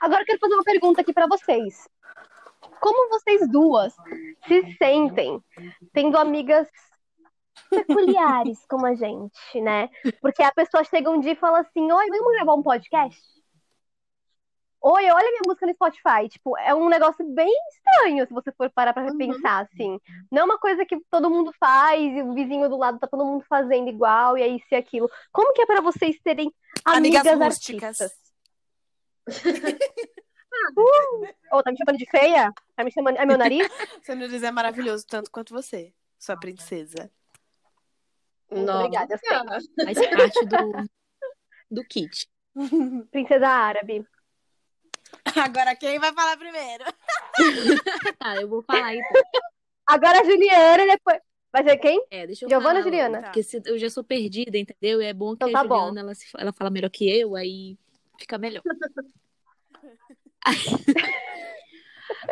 Agora eu quero fazer uma pergunta aqui pra vocês. Como vocês duas se sentem tendo amigas peculiares como a gente, né? Porque a pessoa chega um dia e fala assim: Oi, vamos gravar um podcast? Oi, olha minha música no Spotify. Tipo, é um negócio bem estranho se você for parar pra Uhum. pensar, assim. Não é uma coisa que todo mundo faz e o vizinho do lado tá todo mundo fazendo igual e é isso e aquilo. Como que é pra vocês terem Amigas amigas, rústicas. artistas? Ô, tá me chamando de feia? Tá me chamando. É meu nariz? Seu nariz é maravilhoso, tanto quanto você, sua princesa. Muito Nossa. obrigada. Faz parte do, do kit. Princesa árabe. Agora quem vai falar primeiro? Tá, eu vou falar então. Agora a Juliana, depois. Vai ser quem? É, deixa eu Giovana falar ou Juliana? Porque se- eu já sou perdida, entendeu? E é bom que Então a tá bom. Juliana ela, se- ela fala melhor que eu, aí fica melhor.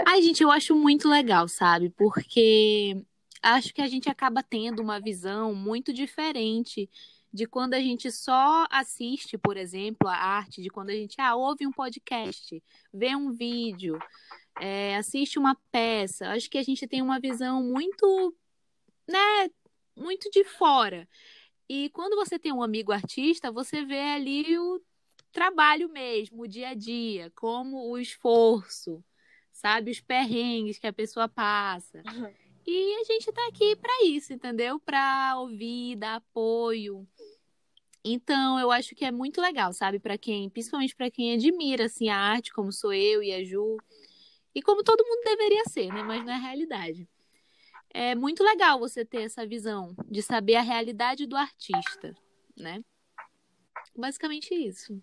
Ai, gente, eu acho muito legal, sabe? Porque acho que a gente acaba tendo uma visão muito diferente de quando a gente só assiste, por exemplo, a arte, de quando a gente ah, ouve um podcast, vê um vídeo, é, assiste uma peça. Acho que a gente tem uma visão muito, né, muito de fora. E quando você tem um amigo artista, você vê ali o trabalho mesmo, o dia a dia, como o esforço, sabe, os perrengues que a pessoa passa. E a gente tá aqui para isso, entendeu? Para ouvir, dar apoio. Então, eu acho que é muito legal, sabe, para quem, principalmente para quem admira assim a arte, como sou eu e a Ju, e como todo mundo deveria ser, né, mas não é realidade. É muito legal você ter essa visão de saber a realidade do artista, né? Basicamente isso.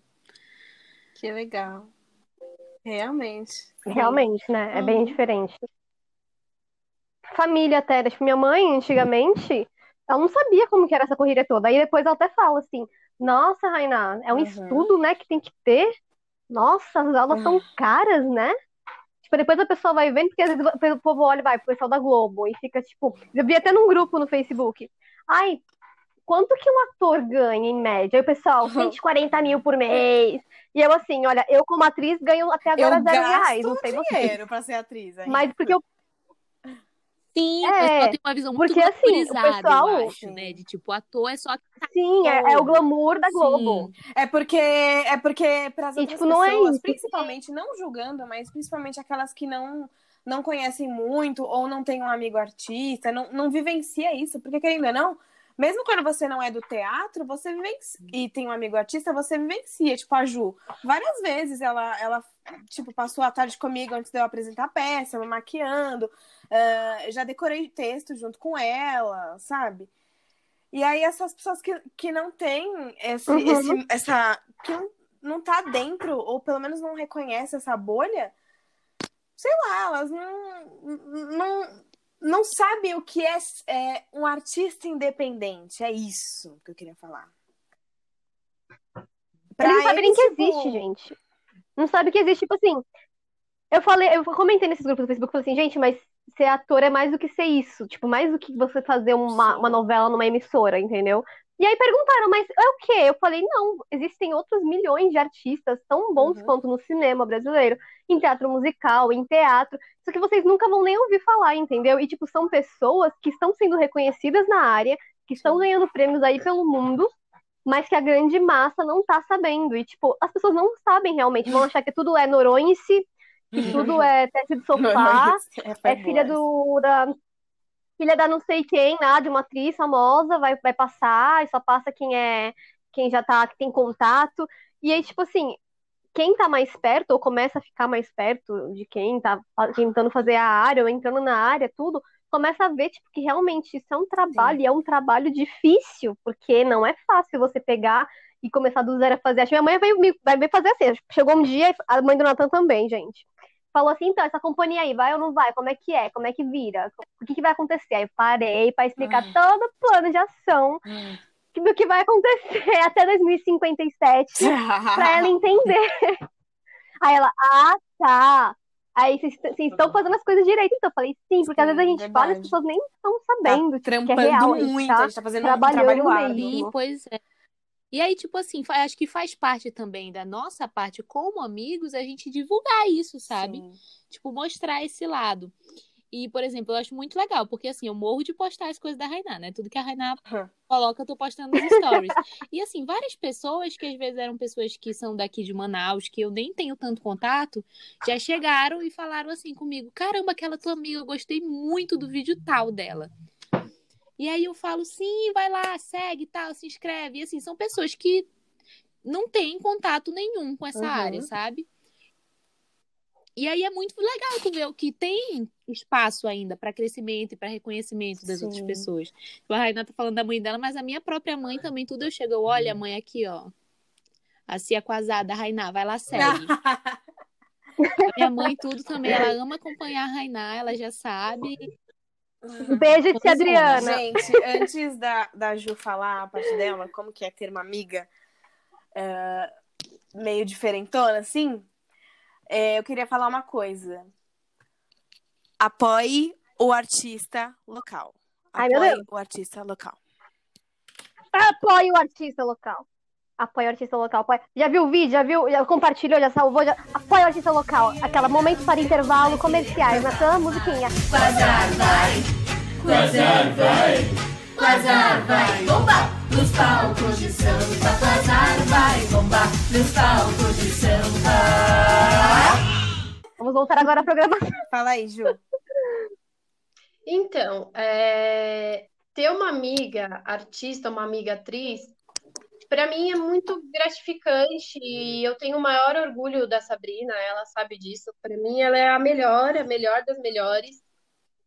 Que legal. Realmente. Realmente, né? É bem Uhum. diferente. Família até? Tipo, minha mãe, antigamente, ela não sabia como que era essa corrida toda. Aí depois ela até fala assim, nossa, Rainá, é um Uhum. estudo, né, que tem que ter. Nossa, as aulas são caras, né? Tipo, depois a pessoa vai vendo, porque às vezes o povo olha, vai, pro pessoal da Globo, e fica, tipo, eu vi até num grupo no Facebook. Ai, quanto que um ator ganha em média? Aí o pessoal, 140 mil por mês. E eu assim, olha, eu como atriz ganho até agora eu zero gasto reais, não sei vocês. dinheiro pra ser atriz. ainda. Mas porque eu Sim, É, o pessoal tem uma visão muito porque, assim, o pessoal- eu acho, né? De tipo, ator é só Sim, é, é o glamour da Globo. É porque é porque para as E, tipo, não é pessoas, isso. principalmente não julgando, mas principalmente aquelas que não não conhecem muito ou não tem um amigo artista, não, não vivencia isso, porque querendo ou não, mesmo quando você não é do teatro, você vivencia e tem um amigo artista, você vivencia, tipo a Ju. Várias vezes ela ela tipo passou a tarde comigo antes de eu apresentar a peça, me maquiando, ah, já decorei texto junto com ela, sabe? E aí essas pessoas que, que não têm esse, Uhum. esse- essa. que não, não tá dentro, ou pelo menos não reconhece essa bolha, sei lá, elas não. não não sabem o que é, é um artista independente. É isso que eu queria falar. Pra Eles não sabem nem que tipo, existe, gente. Não sabe que existe, tipo assim. Eu falei, eu comentei nesses grupos do Facebook, falei assim, gente, mas ser ator é mais do que ser isso. Tipo, mais do que você fazer uma, uma novela numa emissora, entendeu? E aí perguntaram, mas é o quê? Eu falei, não, existem outros milhões de artistas tão bons Uhum. quanto no cinema brasileiro, em teatro musical, em teatro, só que vocês nunca vão nem ouvir falar, entendeu? E, tipo, são pessoas que estão sendo reconhecidas na área, que estão ganhando prêmios aí pelo mundo, mas que a grande massa não tá sabendo. E, tipo, as pessoas não sabem realmente, vão achar que tudo é Noronha-se, que tudo é teste de sofá, é filha do da filha da não sei quem, lá, de uma atriz famosa, vai, vai passar, e só passa quem é quem já tá, que tem contato. E aí, tipo assim, quem tá mais perto, ou começa a ficar mais perto de quem tá tentando fazer a área, ou entrando na área, tudo, começa a ver, tipo, que realmente isso é um trabalho, e é um trabalho difícil, porque não é fácil você pegar e começar do zero a fazer. Acho que minha mãe vai, me- vai me fazer assim. Chegou um dia, a mãe do Natan também, gente falou assim, então, essa companhia aí, vai ou não vai? Como é que é? Como é que vira? O que, que vai acontecer? Aí eu parei para explicar Ai. todo o plano de ação que- do que vai acontecer até 2057 para ela entender. Aí ela, ah, tá. Aí vocês estão fazendo as coisas direito, então. Eu falei, sim, porque às Sim, vezes a gente fala e as verdade. pessoas nem estão sabendo tá que é trampando real, a gente muito, tá a gente tá fazendo um trabalho mesmo. árduo. Pois é. E aí, tipo assim, acho que faz parte também da nossa parte como amigos a gente divulgar isso, sabe? Sim. Tipo, mostrar esse lado. E, por exemplo, eu acho muito legal, porque assim, eu morro de postar as coisas da Rainá, né? Tudo que a Rainá Hum. coloca, eu tô postando nos stories. e assim, várias pessoas que às vezes eram pessoas que são daqui de Manaus, que eu nem tenho tanto contato, já chegaram e falaram assim comigo: caramba, aquela tua amiga, eu gostei muito do vídeo tal dela. E aí eu falo, sim, vai lá, segue e tal, se inscreve. E assim, são pessoas que não têm contato nenhum com essa Uhum. área, sabe? E aí é muito legal tu ver o que tem espaço ainda para crescimento e para reconhecimento das outras Sim. pessoas. Tipo, A Raina tá falando da mãe dela, mas a minha própria mãe também, tudo eu chego, eu, olha, mãe, aqui, ó. A Cia Quasada, a Rainá, vai lá, segue. A minha mãe, tudo também, ela ama acompanhar a Rainá, ela já sabe. Beijo, tia Adriana. Gente, antes da, da Ju falar a parte dela, como que é ter uma amiga é, meio diferentona, assim, é, eu queria falar uma coisa. Apoie o artista local. Ai, meu Apoie Deus. o artista local. Apoie o artista local. Apoie o artista local. Apoie... Já viu o vídeo? Já viu? Já compartilhou? Já salvou? Já... Apoie o artista local. Aquela momento para intervalo comerciais. Naquela musiquinha. Quasar vai, Quasar vai, Quasar vai bombar nos palcos de samba. Quasar vai bombar nos palcos de samba. Vamos voltar agora à programação. Fala aí, Ju. Então, é, ter uma amiga artista, uma amiga atriz, para mim é muito gratificante e eu tenho o maior orgulho da Sabrina, ela sabe disso. Para mim, ela é a melhor, a melhor das melhores.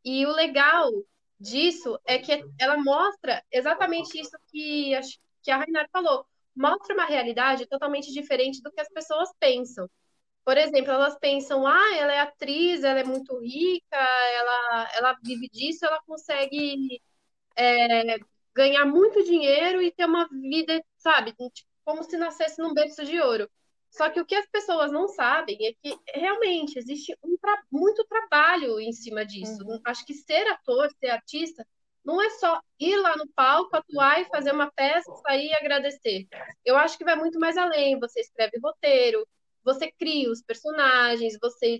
E o legal disso é que ela mostra exatamente isso que a, que a Rainar falou. Mostra uma realidade totalmente diferente do que as pessoas pensam. Por exemplo, elas pensam, ah, ela é atriz, ela é muito rica, ela, ela vive disso, ela consegue é, ganhar muito dinheiro e ter uma vida, sabe, tipo, como se nascesse num berço de ouro. Só que o que as pessoas não sabem é que realmente existe um tra muito trabalho em cima disso. Acho que ser ator, ser artista, não é só ir lá no palco, atuar e fazer uma peça, sair e agradecer. Eu acho que vai muito mais além. Você escreve roteiro, você cria os personagens, você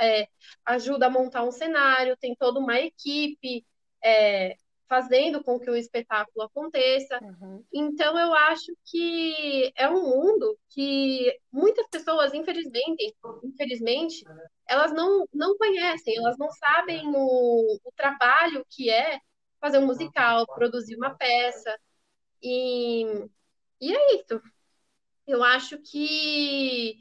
é, ajuda a montar um cenário, tem toda uma equipe é, fazendo com que o espetáculo aconteça. Uhum. Então, eu acho que é um mundo que muitas pessoas, infelizmente, infelizmente elas não, não conhecem, elas não sabem o, o trabalho que é fazer um musical, produzir uma peça. E, e é isso. Eu acho que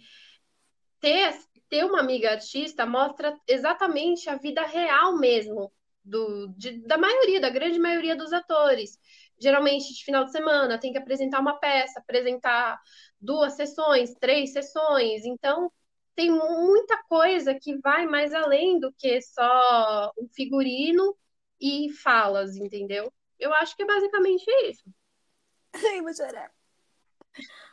ter, ter uma amiga artista mostra exatamente a vida real mesmo do, de, da maioria, da grande maioria dos atores. Geralmente, de final de semana, tem que apresentar uma peça, apresentar duas sessões, três sessões. Então, tem muita coisa que vai mais além do que só um figurino e falas, entendeu? Eu acho que é basicamente isso. Ai, vou chorar.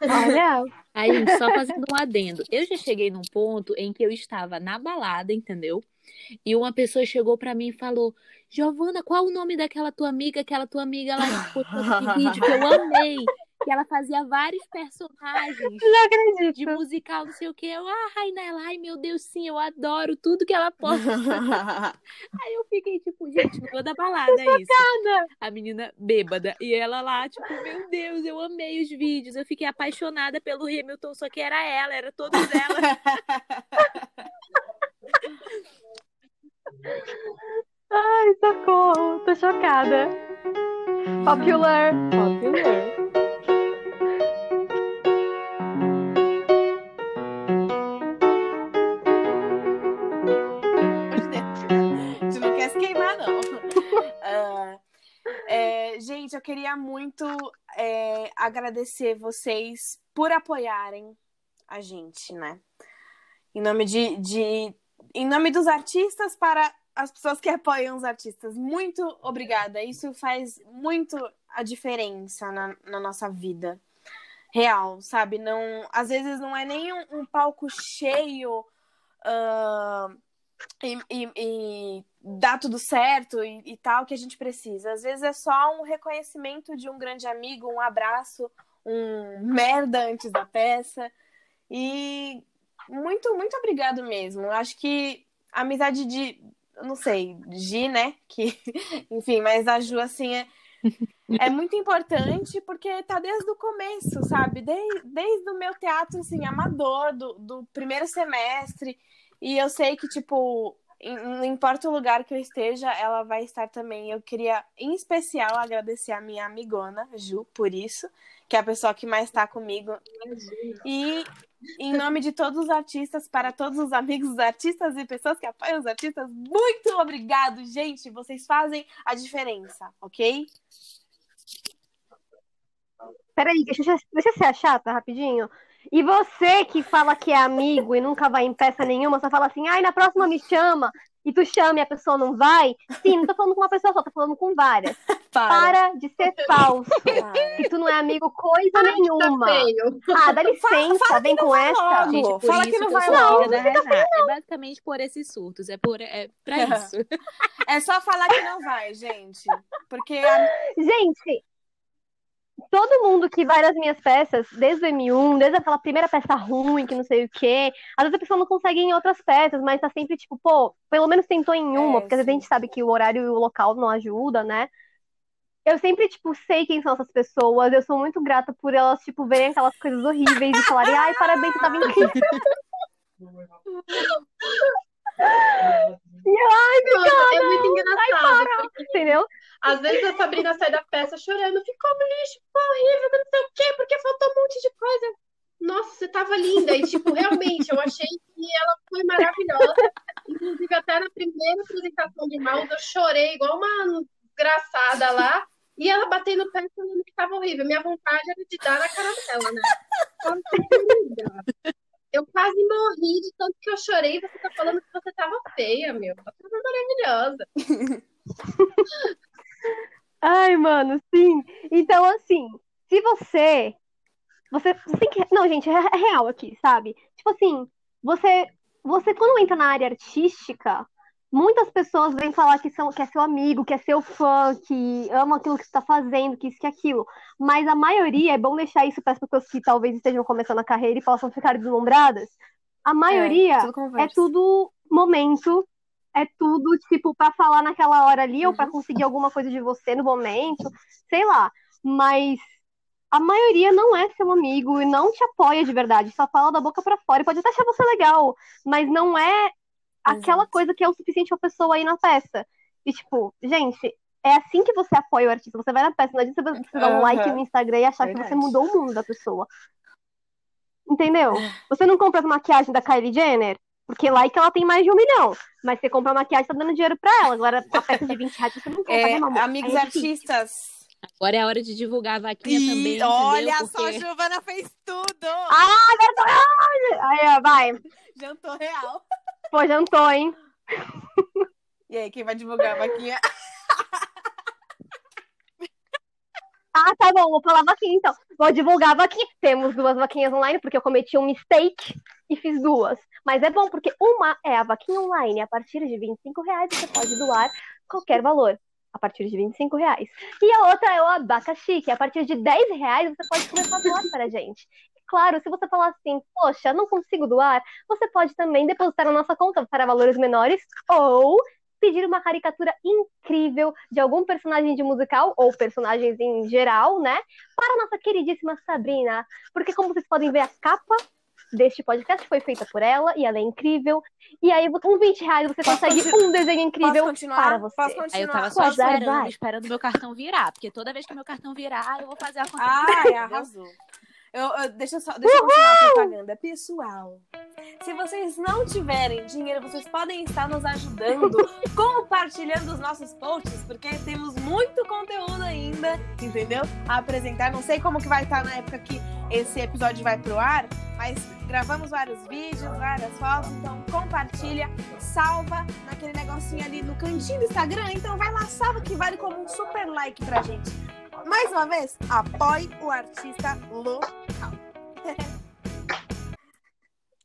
Olha, Aí, só fazendo um adendo. Eu já cheguei num ponto em que eu estava na balada, entendeu? E uma pessoa chegou pra mim e falou: Giovana, qual o nome daquela tua amiga? Aquela tua amiga lá que vídeo que eu amei. Que ela fazia vários personagens não acredito. de musical, não sei o que. Eu, ah, Rainela, ai meu Deus, sim, eu adoro tudo que ela posta. Aí eu fiquei tipo, gente, no meio da balada é isso. A menina bêbada. E ela lá, tipo, meu Deus, eu amei os vídeos. Eu fiquei apaixonada pelo Hamilton, só que era ela, era todos elas. Ai, socorro. Tô chocada. Popular. Popular. Tu não quer se queimar, não. Ah, é, gente, eu queria muito é, agradecer vocês por apoiarem a gente, né? Em nome de, de. Em nome dos artistas para as pessoas que apoiam os artistas. Muito obrigada. Isso faz muito a diferença na, na nossa vida. Real, sabe? Não, às vezes não é nem um, um palco cheio. ah, e, e, e dá tudo certo e, e tal que a gente precisa. Às vezes é só um reconhecimento de um grande amigo, um abraço, um merda antes da peça. E muito, muito obrigado mesmo. Acho que a amizade de não sei, Gi, né? Que, enfim, mas a Ju, assim, é, é muito importante porque tá desde o começo, sabe? Desde, desde o meu teatro, assim, amador, do, do primeiro semestre. E eu sei que, tipo, não importa o lugar que eu esteja, ela vai estar também. Eu queria, em especial, agradecer a minha amigona, Ju, por isso, que é a pessoa que mais está comigo. E em nome de todos os artistas, para todos os amigos artistas e pessoas que apoiam os artistas, muito obrigado, gente. Vocês fazem a diferença, ok? Peraí, deixa, deixa eu ser chata rapidinho. E você que fala que é amigo e nunca vai em peça nenhuma, só fala assim, ai, na próxima me chama, e tu chama e a pessoa não vai. Sim, não tô falando com uma pessoa só, tô falando com várias. Para de ser falso. Que tu não é amigo coisa Tá nenhuma. Ah, dá licença, fala vem com essa. logo. Gente, por Fala isso que não vai logo. da Renata. É basicamente por esses surtos. É, por, é pra isso. É só falar que não vai, gente. Porque a- Gente, todo mundo que vai nas minhas peças, desde o M1, desde aquela primeira peça ruim, que não sei o quê, às vezes a pessoa não consegue ir em outras peças, mas tá sempre tipo, pô, pelo menos tentou em uma, É, porque às vezes a gente sabe que o horário e o local não ajuda, né? Eu sempre, tipo, sei quem são essas pessoas, eu sou muito grata por elas, tipo, verem aquelas coisas horríveis e falarem, ai, parabéns, você tava incrível. Nossa, é muito engraçado. porque, Entendeu? às vezes a Sabrina sai da peça chorando, ficou um lixo, ficou horrível, não sei o quê, porque faltou um monte de coisa. Nossa, você tava linda. E, tipo, realmente, eu achei que ela foi maravilhosa. Inclusive, até na primeira apresentação de Mouse, eu chorei igual uma desgraçada lá. E ela batendo o pé falando que tava horrível. Minha vontade era de dar na cara dela, né? Ela. Eu quase morri de tanto que eu chorei. Você tá falando que você tava feia, meu. Você tava maravilhosa. Ai, mano, sim. Então, assim, se você. Você, você tem que. Não, gente, é, é real aqui, sabe? Tipo assim, você. Você, quando entra na área artística, muitas pessoas vêm falar que, são, que é seu amigo, que é seu fã, que ama aquilo que você tá fazendo, que isso, que aquilo. Mas a maioria, é bom deixar isso para as pessoas que talvez estejam começando a carreira e possam ficar deslumbradas. A maioria tudo conversa. é tudo momento, é tudo, tipo, pra falar naquela hora ali, ou pra conseguir alguma coisa de você no momento, sei lá. Mas a maioria não é seu amigo e não te apoia de verdade, só fala da boca pra fora e pode até achar você legal, mas não é aquela Exato. coisa que é o suficiente pra pessoa ir na peça. E, tipo, gente. É assim que você apoia o artista. Você vai na peça, não adianta você você dar um like no Instagram e achar que Verdade. você mudou o mundo da pessoa. Entendeu? Você não compra as maquiagens da Kylie Jenner? Porque like ela tem mais de um milhão. Mas você compra a maquiagem tá dando dinheiro pra ela. Agora, a peça de 20 reais você não compra, É, né, mamãe? amigos Aí é artistas. Agora é a hora de divulgar a vaquinha também, Ih, olha entendeu? só, a Porque Giovana fez tudo. Ah, verdade! Aí, ó, vai. Jantou real. Pô, jantou, hein? E aí, quem vai divulgar a vaquinha? Ah, tá bom, vou falar vaquinha então. Vou divulgar a vaquinha. Temos duas vaquinhas online, porque eu cometi um mistake e fiz duas. Mas é bom, porque uma é a vaquinha online. A partir de 25 reais você pode doar qualquer valor. A partir de 25 reais. E a outra é o abacaxi, que a partir de 10 reais você pode começar a doar para a gente. Claro, se você falar assim, poxa, não consigo doar, você pode também depositar na nossa conta para valores menores ou pedir uma caricatura incrível de algum personagem de musical ou personagens em geral, né? Para a nossa queridíssima Sabrina. Porque, como vocês podem ver, a capa deste podcast foi feita por ela e ela é incrível. E aí, com 20 reais, você Posso consegue continu- um desenho incrível Posso continuar? para você. Posso Aí eu continuar? tava só Azar, esperando, vai. esperando meu cartão virar. Porque toda vez que meu cartão virar, eu vou fazer a conta. Ai, arrasou. Eu, eu- deixa eu só deixa eu continuar a propaganda. Pessoal, se vocês não tiverem dinheiro, vocês podem estar nos ajudando compartilhando os nossos posts, porque temos muito conteúdo ainda, entendeu? A apresentar. Não sei como que vai estar na época que esse episódio vai pro ar, mas gravamos vários vídeos, várias fotos, então compartilha, salva naquele negocinho ali no cantinho do Instagram, então vai lá, salva que vale como um super like pra gente. Mais uma vez, apoie o artista local.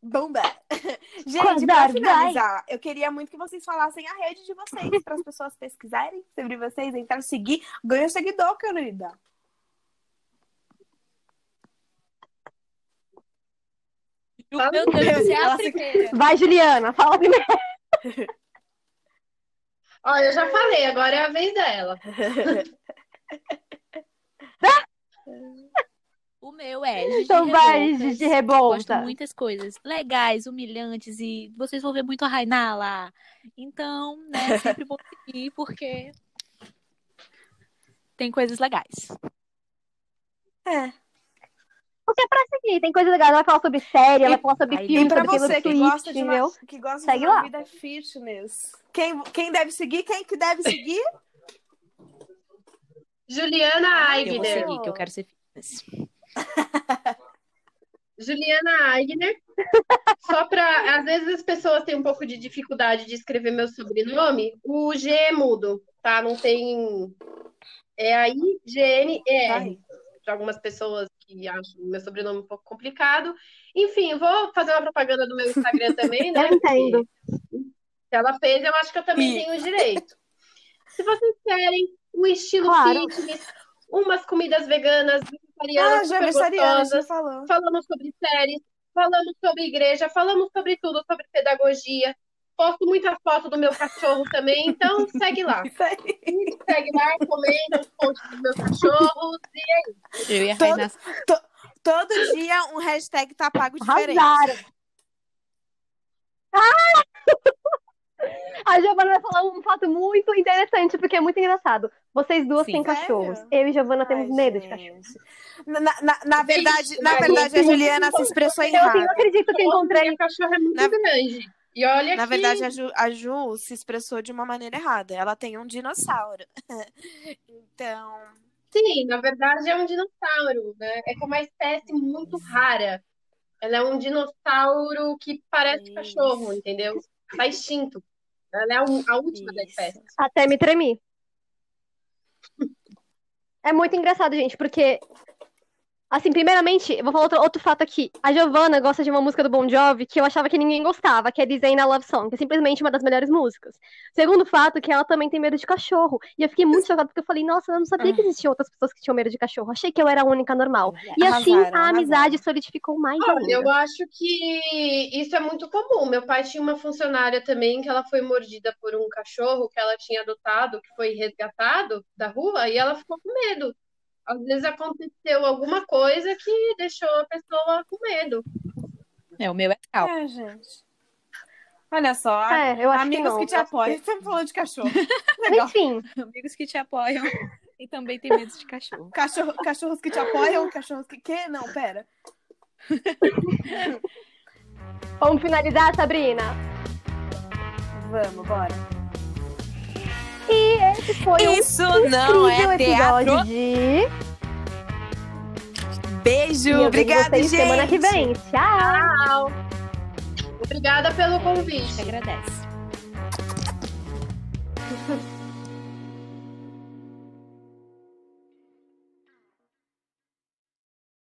Bomba! Gente, Quadrar, finalizar, eu queria muito que vocês falassem a rede de vocês, para as pessoas pesquisarem sobre vocês, entrar seguir, ganha seguidor, querida. Meu Deus, você é a primeira. Vai, Juliana, fala primeiro. Olha, eu já falei, agora é a vez dela. O meu é Gigi Então vai, Revoltas. Gigi Gosto muitas coisas legais, humilhantes e vocês vão ver muito a Rainá lá. Então, né, sempre vou seguir porque tem coisas legais. É. Porque é pra seguir, tem coisa legal. Ela vai falar sobre série, ela vai falar sobre Aí, filme, E pra sobre você que gosta de uma, que gosta Segue de uma lá. vida fitness. Quem, quem deve seguir? Quem que deve seguir? Juliana Eu vou Aigner. seguir, que eu quero ser fitness. Juliana Aigner. Só para. Às vezes as pessoas têm um pouco de dificuldade de escrever meu sobrenome. O G é mudo, tá? Não tem. É I-G-N-E-R. Vai. Para algumas pessoas que acham meu sobrenome um pouco complicado. Enfim, vou fazer uma propaganda do meu Instagram também, né? Eu entendo. Se ela fez, eu acho que eu também tenho o direito. Se vocês querem um estilo Claro. fitness, umas comidas veganas, Ah, vegetarianas, já super vegetariana, gostosas, falou. falamos sobre séries, falamos sobre igreja, falamos sobre tudo, sobre pedagogia. Posto muita foto do meu cachorro também, então segue lá. Isso. Segue lá, comenta os posts dos meus cachorros. E Eu e a Todo- Rainá. Todo dia um hashtag tá pago diferente. Arrasaram. Ah! A Giovana vai falar um fato muito interessante, porque é muito engraçado. Vocês duas Sim. têm Sério? cachorros. Eu e Giovana temos Ai, medo de gente. cachorro. Na, na, na verdade, na verdade, a isso- Juliana se expressou Eu não errado. acredito que eu encontrei. minha cachorra é muito Na- grande. E olha Na que verdade, a Ju, a Ju se expressou de uma maneira errada. Ela tem um dinossauro. então, Sim, na verdade é um dinossauro, né? É com uma espécie muito rara. Ela é um dinossauro que parece Isso. cachorro, entendeu? Tá extinto. Ela é a, última da Isso. espécie. Até me tremi. É muito engraçado, gente, porque. Assim, primeiramente, eu vou falar outro, outro fato aqui. A Giovanna gosta de uma música do Bon Jovi que eu achava que ninguém gostava, que é Design a Love Song, que é simplesmente uma das melhores músicas. Segundo fato, que ela também tem medo de cachorro. E eu fiquei muito chocada porque eu falei, nossa, eu não sabia que existiam outras pessoas que tinham medo de cachorro. Achei que eu era a única normal. E assim a amizade arrasaram. solidificou mais Olha, ainda. eu acho que isso é muito comum. Meu pai tinha uma funcionária também que ela foi mordida por um cachorro que ela tinha adotado, que foi resgatado da rua, e ela ficou com medo. Às vezes aconteceu alguma coisa que deixou a pessoa com medo. É, o meu é calmo. é, gente. Olha só, É, eu acho amigos que, que, te apoiam. Estamos falando de cachorro. Legal. Enfim, Amigos que te apoiam e também tem medo de cachorro. Cachorro, cachorros que te apoiam, cachorros que. Que? Não, pera. vamos finalizar, Sabrina. Vamos, bora. E esse foi um Isso não incrível é episódio teatro. de. Beijo, obrigada, gente. semana que vem. Tchau! Tchau! Obrigada pelo convite. Te agradece.